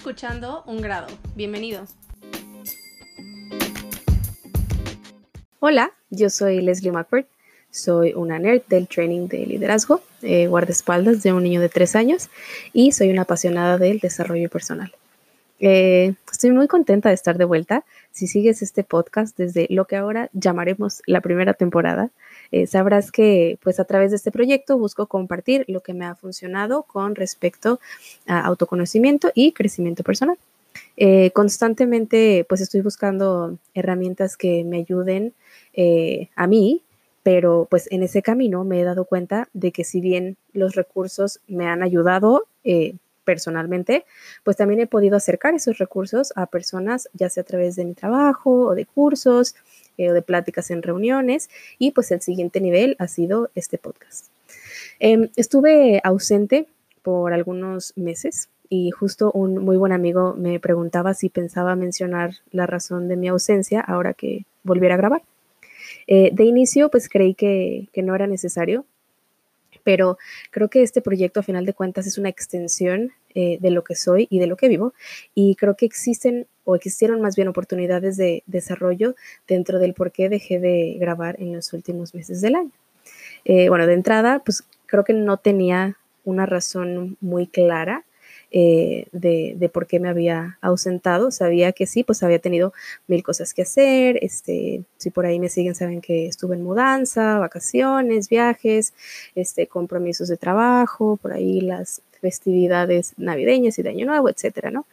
escuchando Un Grado. Bienvenido. Hola, yo soy Leslie McCord. Soy una nerd del training de liderazgo, eh, guardaespaldas de un niño de tres años y soy una apasionada del desarrollo personal. Eh, estoy muy contenta de estar de vuelta. Si sigues este podcast desde lo que ahora llamaremos la primera temporada, eh, sabrás que pues a través de este proyecto busco compartir lo que me ha funcionado con respecto a autoconocimiento y crecimiento personal. Eh, constantemente pues estoy buscando herramientas que me ayuden eh, a mí, pero pues en ese camino me he dado cuenta de que si bien los recursos me han ayudado, personalmente, pues también he podido acercar esos recursos a personas, ya sea a través de mi trabajo o de cursos eh, de pláticas en reuniones. Y pues el siguiente nivel ha sido este podcast. Em, estuve ausente por algunos meses y justo un muy buen amigo me preguntaba si pensaba mencionar la razón de mi ausencia ahora que volviera a grabar. Eh, de inicio, pues creí que, que no era necesario, pero creo que este proyecto a final de cuentas es una extensión eh, de lo que soy y de lo que vivo y creo que existen o existieron más bien oportunidades de desarrollo dentro del por qué dejé de grabar en los últimos meses del año. Eh, bueno, de entrada, pues creo que no tenía una razón muy clara eh, de, por qué me había ausentado. Sabía que sí, pues había tenido mil cosas que hacer. Este, si por ahí me siguen, saben que estuve en mudanza, vacaciones, viajes, este, compromisos de trabajo, por ahí las festividades navideñas y de Año Nuevo, etcétera, ¿no?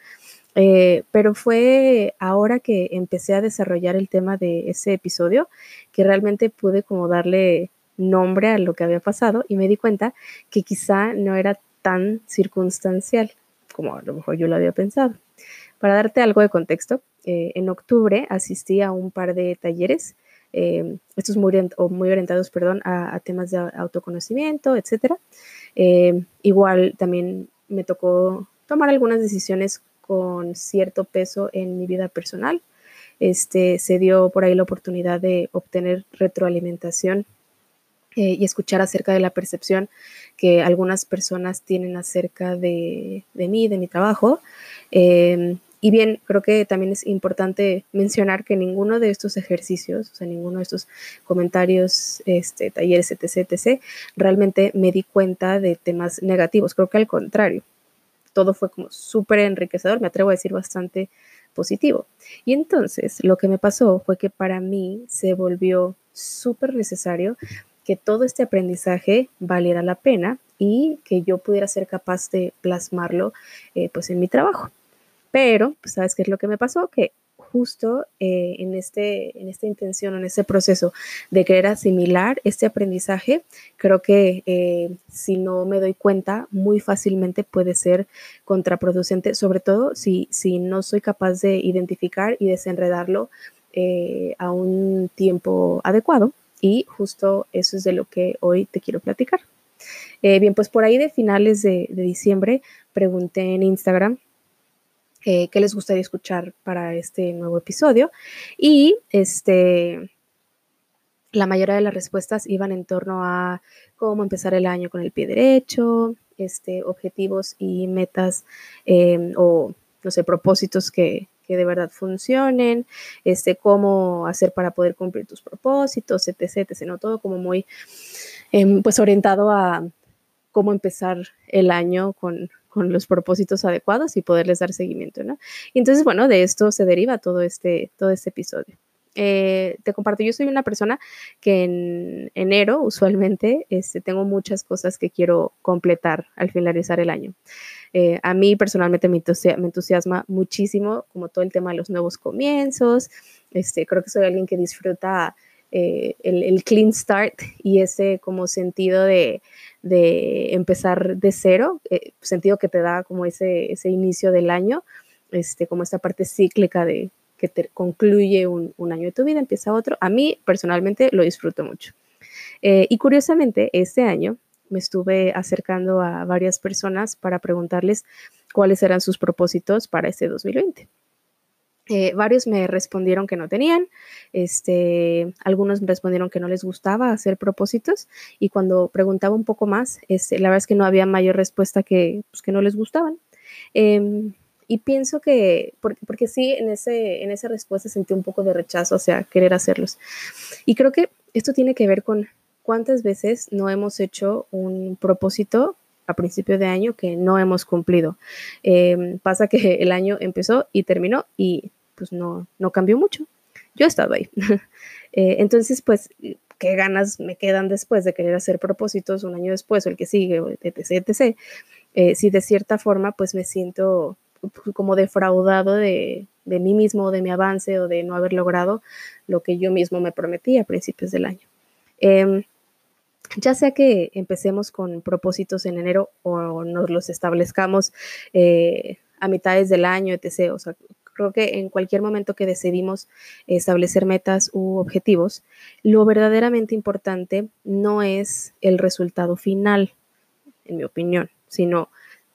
Eh, pero fue ahora que empecé a desarrollar el tema de ese episodio que realmente pude como darle nombre a lo que había pasado y me di cuenta que quizá no era tan circunstancial como a lo mejor yo lo había pensado. Para darte algo de contexto, eh, en octubre asistí a un par de talleres, eh, estos muy, muy orientados perdón, a, temas de autoconocimiento, etc. Eh, igual también me tocó tomar algunas decisiones con cierto peso en mi vida personal. Este, se dio por ahí la oportunidad de obtener retroalimentación eh, y escuchar acerca de la percepción que algunas personas tienen acerca de, de mí, de mi trabajo. Em, y bien, creo que también es importante mencionar que ninguno de estos ejercicios, o sea, ninguno de estos comentarios, este, talleres, etc., etc., realmente me di cuenta de temas negativos. Creo que al contrario, todo fue como súper enriquecedor, me atrevo a decir bastante positivo. Y entonces lo que me pasó fue que para mí se volvió súper necesario que todo este aprendizaje valiera la pena y que yo pudiera ser capaz de plasmarlo eh, pues en mi trabajo. Pero, pues, ¿sabes qué es lo que me pasó? Que justo eh, en, este, en esta intención, en este proceso de querer asimilar este aprendizaje, creo que eh, si no me doy cuenta, muy fácilmente puede ser contraproducente, sobre todo si, si no soy capaz de identificar y desenredarlo a un tiempo adecuado. Y justo eso es de lo que hoy te quiero platicar. Eh, bien, pues por ahí de finales de, diciembre pregunté en Instagram eh, qué les gustaría escuchar para este nuevo episodio y este, la mayoría de las respuestas iban en torno a cómo empezar el año con el pie derecho, este, objetivos y metas em, o, no sé, propósitos que, que de verdad funcionen, este, cómo hacer para poder cumplir tus propósitos, etc., etc., ¿no? Todo como muy, em, pues orientado a cómo empezar el año con, con, los propósitos adecuados y poderles dar seguimiento, ¿no? Y entonces, bueno, de esto se deriva todo este, todo este episodio. Eh, te comparto, yo soy una persona que en enero usualmente este, tengo muchas cosas que quiero completar al finalizar el año. Eh, a mí personalmente me, entusiasma muchísimo como todo el tema de los nuevos comienzos. Este, creo que soy alguien que disfruta eh, el, clean start y ese como sentido de, de empezar de cero, sentido que te da como ese, ese inicio del año, este, como esta parte cíclica de que te concluye un, año de tu vida, empieza otro. A mí personalmente lo disfruto mucho. Eh, y curiosamente, este año me estuve acercando a varias personas para preguntarles cuáles eran sus propósitos para este 2020. Eh, varios me respondieron que no tenían, este, algunos me respondieron que no les gustaba hacer propósitos y cuando preguntaba un poco más, este, la verdad es que no había mayor respuesta que, pues, que no les gustaban. Em, y pienso que, porque, porque, sí, en, ese, en esa respuesta sentí un poco de rechazo hacia querer hacerlos. Y creo que esto tiene que ver con cuántas veces no hemos hecho un propósito a principio de año que no hemos cumplido. Em, pasa que el año empezó y terminó y pues no, no cambió mucho. Yo he estado ahí. Eh, entonces, pues, ¿qué ganas me quedan después de querer hacer propósitos un año después o el que sigue, etc., etc.? Eh, si de cierta forma, pues me siento como defraudado de, de mí mismo, de mi avance o de no haber logrado lo que yo mismo me prometí a principios del año. Em, ya sea que empecemos con propósitos en enero o nos los establezcamos eh, a mitades del año, etc. O sea, creo que en cualquier momento que decidimos establecer metas u objetivos, lo verdaderamente importante no es el resultado final, en mi opinión, sino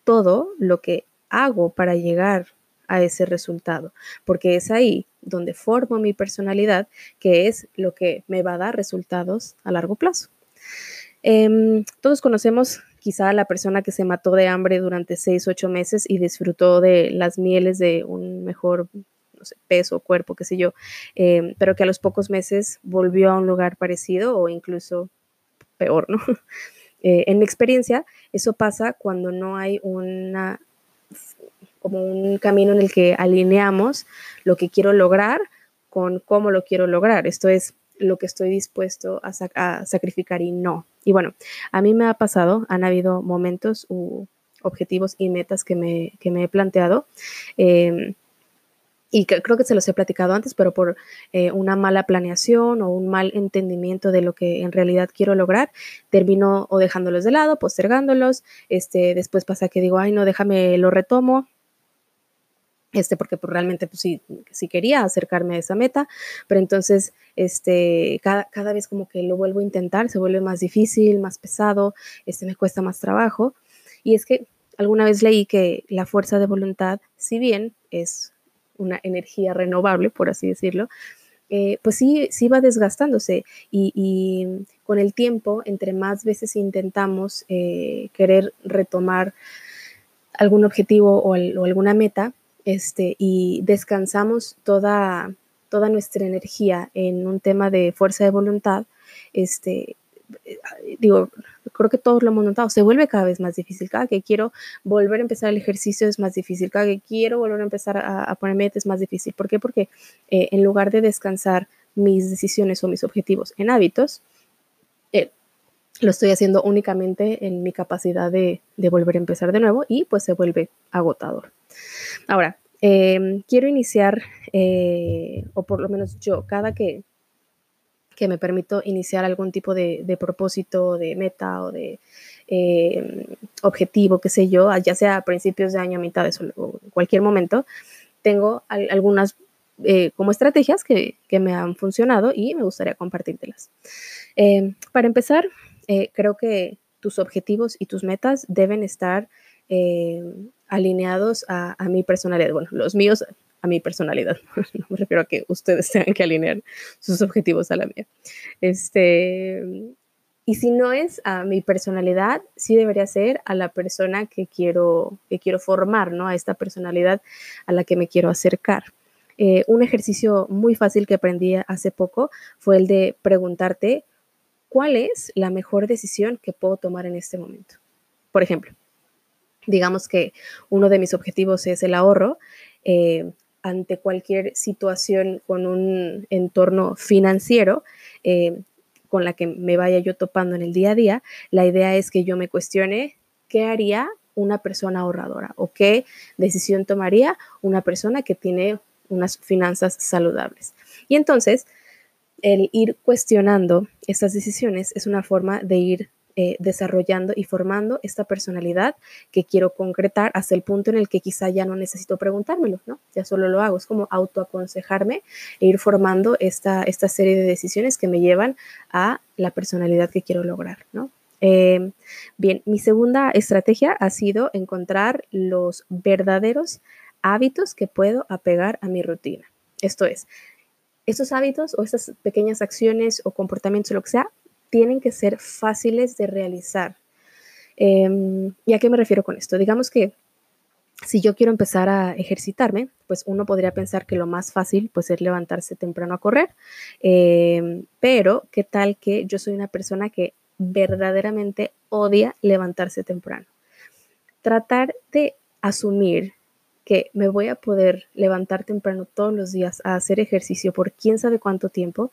todo lo que hago para llegar a ese resultado, porque es ahí donde formo mi personalidad, que es lo que me va a dar resultados a largo plazo. Em, todos conocemos quizá a la persona que se mató de hambre durante seis, ocho meses y disfrutó de las mieles de un mejor peso, cuerpo, qué sé yo, em, pero que a los pocos meses volvió a un lugar parecido o incluso peor, ¿no? Eh, en mi experiencia, eso pasa cuando no hay una como un camino en el que alineamos lo que quiero lograr con cómo lo quiero lograr. Esto es lo que estoy dispuesto a, sacrificar y no. Y bueno, a mí me ha pasado, han habido momentos u objetivos y metas que me, me he planteado. Em, y creo que se los he platicado antes, pero por eh, una mala planeación o un mal entendimiento de lo que en realidad quiero lograr, termino o dejándolos de lado, postergándolos, este, después pasa que digo, ay, no, déjame, lo retomo, este, porque pues, realmente pues, sí, sí, quería acercarme a esa meta, pero entonces este, cada, cada, vez como que lo vuelvo a intentar, se vuelve más difícil, más pesado, este, me cuesta más trabajo. Y es que alguna vez leí que la fuerza de voluntad, si bien es una energía renovable, por así decirlo, eh, pues sí, sí va desgastándose y, y, con el tiempo, entre más veces intentamos eh, querer retomar algún objetivo o, o alguna meta, este, y descansamos toda, toda nuestra energía en un tema de fuerza de voluntad, este, eh, digo, creo que todos lo hemos notado, se vuelve cada vez más difícil. Cada que quiero volver a empezar el ejercicio es más difícil. Cada que quiero volver a empezar a, a poner es más difícil. ¿Por qué? Porque eh, en lugar de descansar mis decisiones o mis objetivos en hábitos, lo estoy haciendo únicamente en mi capacidad de, volver a empezar de nuevo y pues se vuelve agotador. Ahora, eh, quiero iniciar, eh, o por lo menos yo, cada que, que me permito iniciar algún tipo de, propósito, de meta o de eh, objetivo, qué sé yo, ya sea a principios de año, a mitad de o cualquier momento, tengo al, algunas eh, como estrategias que, que, me han funcionado y me gustaría compartírtelas. Eh, para empezar, eh, creo que tus objetivos y tus metas deben estar eh, alineados a, a, mi personalidad. Bueno, los míos a mi personalidad. No me refiero a que ustedes tengan que alinear sus objetivos a la mía. Este, y si no es a mi personalidad, sí debería ser a la persona que quiero, que quiero formar, ¿no? A esta personalidad a la que me quiero acercar. Eh, un ejercicio muy fácil que aprendí hace poco fue el de preguntarte cuál es la mejor decisión que puedo tomar en este momento. Por ejemplo, digamos que uno de mis objetivos es el ahorro. Eh, ante cualquier situación con un entorno financiero eh, con la que me vaya yo topando en el día a día, la idea es que yo me cuestione qué haría una persona ahorradora o qué decisión tomaría una persona que tiene unas finanzas saludables. Y entonces, el ir cuestionando estas decisiones es una forma de ir eh, desarrollando y formando esta personalidad que quiero concretar hasta el punto en el que quizá ya no necesito preguntármelo, ¿no? Ya solo lo hago, es como autoaconsejarme e ir formando esta, esta serie de decisiones que me llevan a la personalidad que quiero lograr, ¿no? Eh, bien, mi segunda estrategia ha sido encontrar los verdaderos hábitos que puedo apegar a mi rutina. Esto es, estos hábitos o estas pequeñas acciones o comportamientos lo que sea tienen que ser fáciles de realizar. Eh, ¿Y a qué me refiero con esto? Digamos que si yo quiero empezar a ejercitarme, pues uno podría pensar que lo más fácil pues es levantarse temprano a correr, em, pero qué tal que yo soy una persona que verdaderamente odia levantarse temprano. Tratar de asumir que me voy a poder levantar temprano todos los días a hacer ejercicio por quién sabe cuánto tiempo,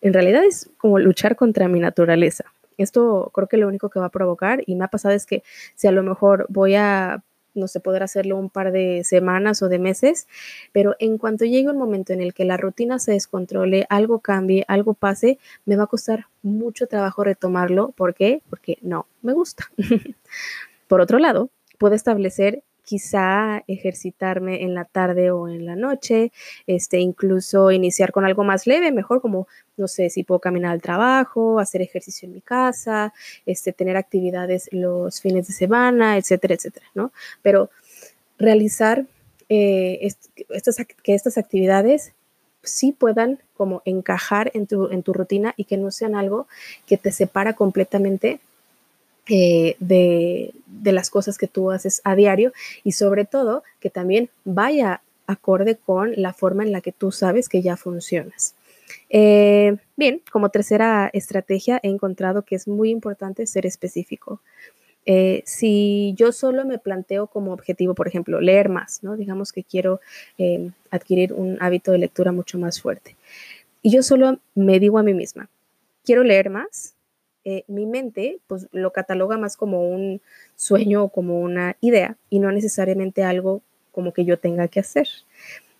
en realidad es como luchar contra mi naturaleza. Esto creo que lo único que va a provocar, y me ha pasado es que si a lo mejor voy a no sé, poder hacerlo un par de semanas o de meses, pero en cuanto llegue un momento en el que la rutina se descontrole, algo cambie, algo pase, me va a costar mucho trabajo retomarlo. ¿Por qué? Porque no me gusta. Por otro lado, puedo establecer quizá ejercitarme en la tarde o en la noche, este, incluso iniciar con algo más leve, mejor como, no sé, si puedo caminar al trabajo, hacer ejercicio en mi casa, este, tener actividades los fines de semana, etcétera, etcétera, ¿no? Pero realizar eh, estas, que estas actividades sí puedan como encajar en tu, en tu rutina y que no sean algo que te separa completamente eh, de, las cosas que tú haces a diario y sobre todo que también vaya acorde con la forma en la que tú sabes que ya funcionas. Eh, bien, como tercera estrategia he encontrado que es muy importante ser específico. Eh, si yo solo me planteo como objetivo, por ejemplo, leer más, ¿no? Digamos que quiero adquirir un hábito de lectura mucho más fuerte. Y yo solo me digo a mí misma, quiero leer más, eh, mi mente pues lo cataloga más como un sueño o como una idea y no necesariamente algo como que yo tenga que hacer.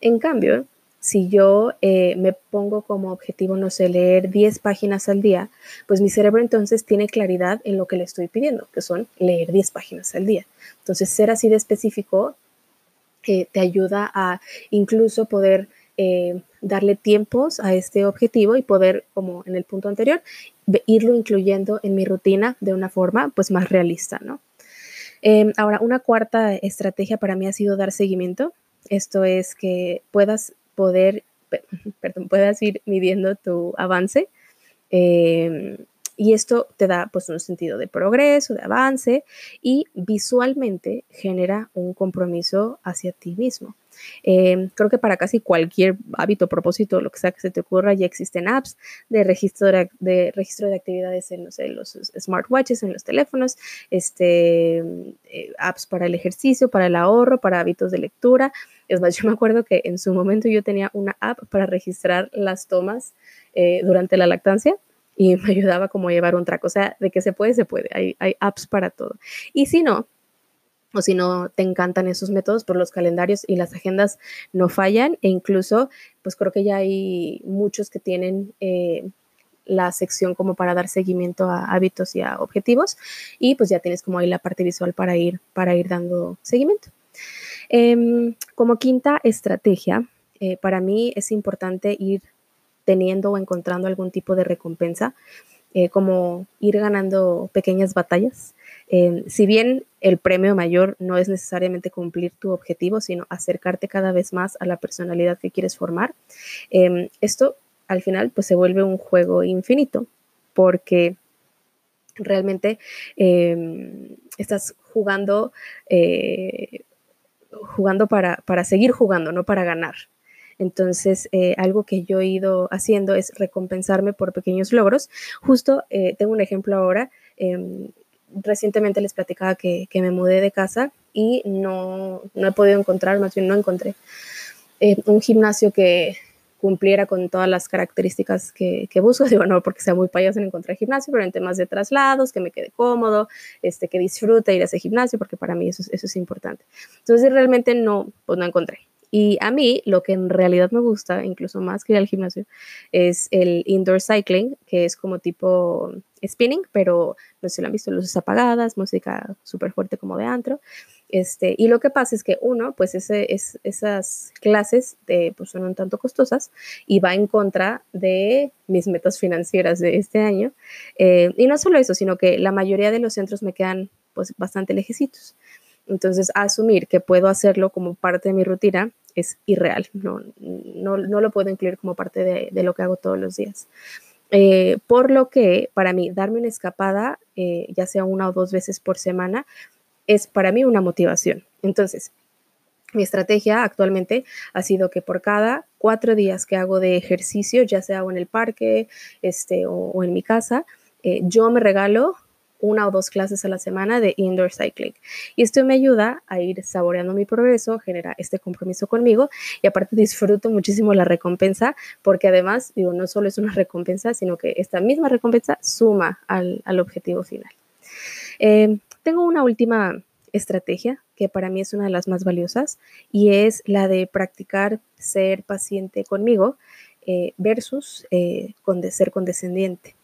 En cambio, si yo eh, me pongo como objetivo, no sé, leer 10 páginas al día, pues mi cerebro entonces tiene claridad en lo que le estoy pidiendo, que son leer 10 páginas al día. Entonces, ser así de específico eh, te ayuda a incluso poder darle tiempos a este objetivo y poder, como en el punto anterior, irlo incluyendo en mi rutina de una forma pues más realista, ¿no? Em, ahora, una cuarta estrategia para mí ha sido dar seguimiento. Esto es que puedas poder, perdón, puedas ir midiendo tu avance. Em, y esto te da pues un sentido de progreso, de avance y visualmente genera un compromiso hacia ti mismo. Em, creo que para casi cualquier hábito, propósito, lo que sea que se te ocurra, ya existen apps de registro de, registro de actividades en, los smartwatches, en los teléfonos, este, eh, apps para el ejercicio, para el ahorro, para hábitos de lectura. Es más, yo me acuerdo que en su momento yo tenía una app para registrar las tomas eh, durante la lactancia y me ayudaba como a llevar un track. O sea, de que se puede, se puede. Hay, hay apps para todo. Y si no, o si no te encantan esos métodos, por los calendarios y las agendas no fallan. E incluso, pues creo que ya hay muchos que tienen eh, la sección como para dar seguimiento a hábitos y a objetivos. Y pues ya tienes como ahí la parte visual para ir, para ir dando seguimiento. Em, como quinta estrategia, eh, para mí es importante ir teniendo o encontrando algún tipo de recompensa, eh, como ir ganando pequeñas batallas Em, si bien el premio mayor no es necesariamente cumplir tu objetivo, sino acercarte cada vez más a la personalidad que quieres formar, em, esto al final pues se vuelve un juego infinito porque realmente em, estás jugando, eh, jugando para, para, seguir jugando, no para ganar. Entonces, eh, algo que yo he ido haciendo es recompensarme por pequeños logros. Justo eh, tengo un ejemplo ahora recientemente les platicaba que, me mudé de casa y no, he podido encontrar, más bien no encontré eh, un gimnasio que cumpliera con todas las características que, busco. Digo, no porque sea muy payaso en encontrar gimnasio, pero en temas de traslados, que me quede cómodo, este, que disfrute ir a ese gimnasio, porque para mí eso, eso es importante. Entonces realmente no, pues no encontré. Y a mí lo que en realidad me gusta, incluso más que ir al gimnasio, es el indoor cycling, que es como tipo spinning, pero no sé si lo han visto, luces apagadas, música súper fuerte como de antro. Este, y lo que pasa es que uno, pues ese, es, esas clases de, pues son un tanto costosas y va en contra de mis metas financieras de este año. Eh, y no solo eso, sino que la mayoría de los centros me quedan pues bastante lejecitos. Entonces, asumir que puedo hacerlo como parte de mi rutina es irreal, no, no, lo puedo incluir como parte de, lo que hago todos los días. Eh, por lo que para mí darme una escapada, eh, ya sea una o dos veces por semana, es para mí una motivación. Entonces, mi estrategia actualmente ha sido que por cada cuatro días que hago de ejercicio, ya sea en el parque este, o, en mi casa, eh, yo me regalo una o dos clases a la semana de indoor cycling. Y esto me ayuda a ir saboreando mi progreso, genera este compromiso conmigo y aparte disfruto muchísimo la recompensa porque además, digo, no solo es una recompensa, sino que esta misma recompensa suma al, objetivo final. Eh, tengo una última estrategia que para mí es una de las más valiosas y es la de practicar ser paciente conmigo eh, versus eh, ser condescendiente.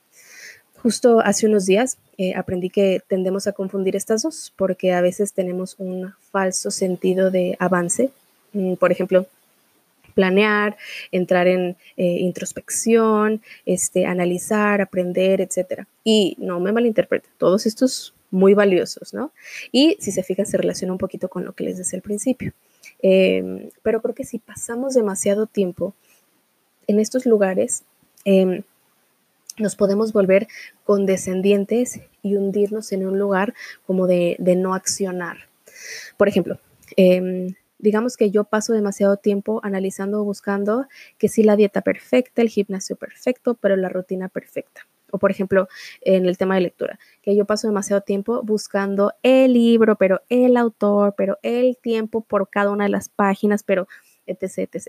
Justo hace unos días eh, aprendí que tendemos a confundir estas dos porque a veces tenemos un falso sentido de avance. Mm, por ejemplo, planear, entrar en eh, introspección, este, analizar, aprender, etc. Y no me malinterprete, todos estos muy valiosos, ¿no? Y si se fijan, se relaciona un poquito con lo que les decía al principio. Em, pero creo que si pasamos demasiado tiempo en estos lugares, em, nos podemos volver condescendientes y hundirnos en un lugar como de, no accionar. Por ejemplo, em, digamos que yo paso demasiado tiempo analizando o buscando que sí la dieta perfecta, el gimnasio perfecto, pero la rutina perfecta. O por ejemplo, en el tema de lectura, que yo paso demasiado tiempo buscando el libro, pero el autor, pero el tiempo por cada una de las páginas, pero etc, etc.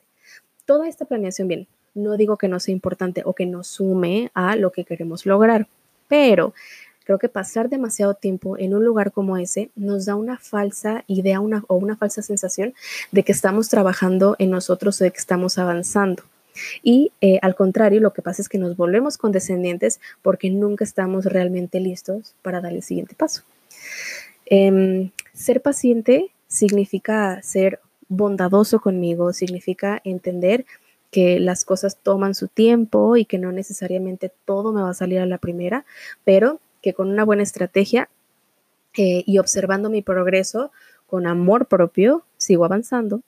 Toda esta planeación bien, no digo que no sea importante o que no sume a lo que queremos lograr, pero creo que pasar demasiado tiempo en un lugar como ese nos da una falsa idea o una falsa sensación de que estamos trabajando en nosotros o de que estamos avanzando. Y eh, al contrario, lo que pasa es que nos volvemos condescendientes porque nunca estamos realmente listos para dar el siguiente paso. Em, ser paciente significa ser bondadoso conmigo, significa entender que las cosas toman su tiempo y que no necesariamente todo me va a salir a la primera, pero que con una buena estrategia eh, y observando mi progreso con amor propio, sigo avanzando.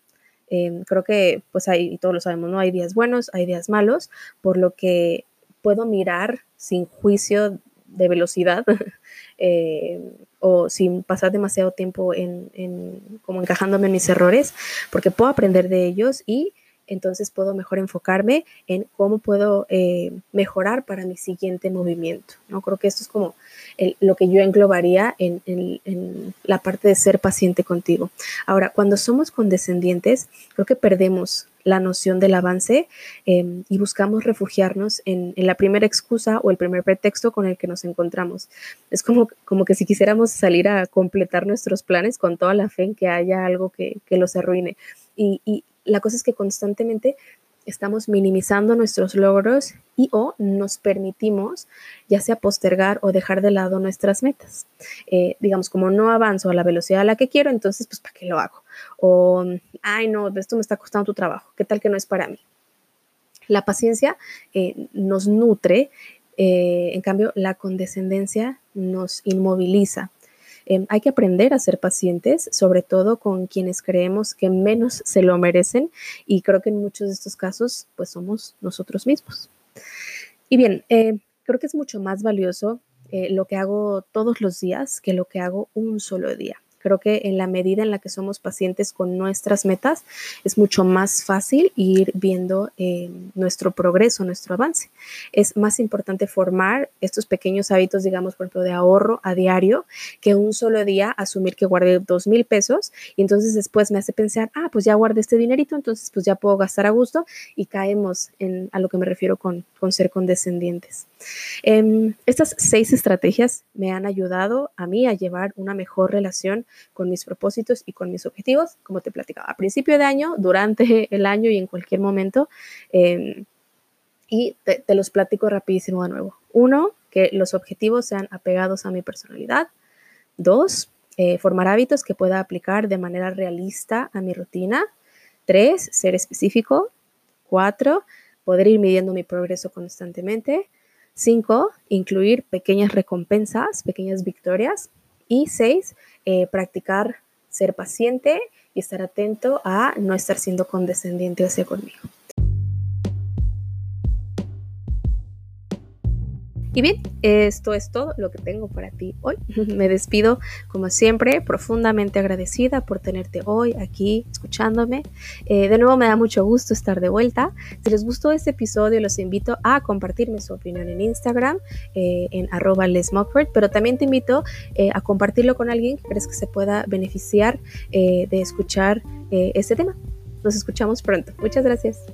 Em, creo que, pues ahí, y todos lo sabemos, ¿no? Hay días buenos, hay días malos, por lo que puedo mirar sin juicio de velocidad eh, o sin pasar demasiado tiempo en, en, como encajándome en mis errores, porque puedo aprender de ellos y entonces puedo mejor enfocarme en cómo puedo eh, mejorar para mi siguiente movimiento. ¿no? Creo que esto es como lo que yo englobaría en, la parte de ser paciente contigo. Ahora, cuando somos condescendientes, creo que perdemos la noción del avance em, y buscamos refugiarnos en, la primera excusa o el primer pretexto con el que nos encontramos. Es como, como que si quisiéramos salir a completar nuestros planes con toda la fe en que haya algo que, los arruine. y, la cosa es que constantemente estamos minimizando nuestros logros y o nos permitimos ya sea postergar o dejar de lado nuestras metas. Eh, digamos, como no avanzo a la velocidad a la que quiero, entonces, pues, ¿para qué lo hago? O, ay, no, esto me está costando tu trabajo, ¿qué tal que no es para mí? La paciencia eh, nos nutre, eh, en cambio, la condescendencia nos inmoviliza. Em, hay que aprender a ser pacientes, sobre todo con quienes creemos que menos se lo merecen y creo que en muchos de estos casos pues somos nosotros mismos. Y bien, eh, creo que es mucho más valioso eh, lo que hago todos los días que lo que hago un solo día. Creo que en la medida en la que somos pacientes con nuestras metas, es mucho más fácil ir viendo eh, nuestro progreso, nuestro avance. Es más importante formar estos pequeños hábitos, digamos, por ejemplo, de ahorro a diario, que un solo día asumir que guardé dos mil pesos y entonces después me hace pensar, ah, pues ya guardé este dinerito, entonces pues ya puedo gastar a gusto y caemos en, a lo que me refiero con, con ser condescendientes. Em, estas seis estrategias me han ayudado a mí a llevar una mejor relación con mis propósitos y con mis objetivos, como te platicaba, a principio de año, durante el año y en cualquier momento. Em, y te, los platico rapidísimo de nuevo. Uno, que los objetivos sean apegados a mi personalidad. Dos, eh, formar hábitos que pueda aplicar de manera realista a mi rutina. Tres, ser específico. Cuatro, poder ir midiendo mi progreso constantemente. Cinco, incluir pequeñas recompensas, pequeñas victorias. Y seis, eh, practicar ser paciente y estar atento a no estar siendo condescendiente hacia conmigo. Y bien, esto es todo lo que tengo para ti hoy. Me despido, como siempre, profundamente agradecida por tenerte hoy aquí escuchándome. Eh, de nuevo, me da mucho gusto estar de vuelta. Si les gustó este episodio, los invito a compartirme su opinión en Instagram, eh, en arroba lesmockford, pero también te invito eh, a compartirlo con alguien que crees que se pueda beneficiar de escuchar este tema. Nos escuchamos pronto. Muchas gracias.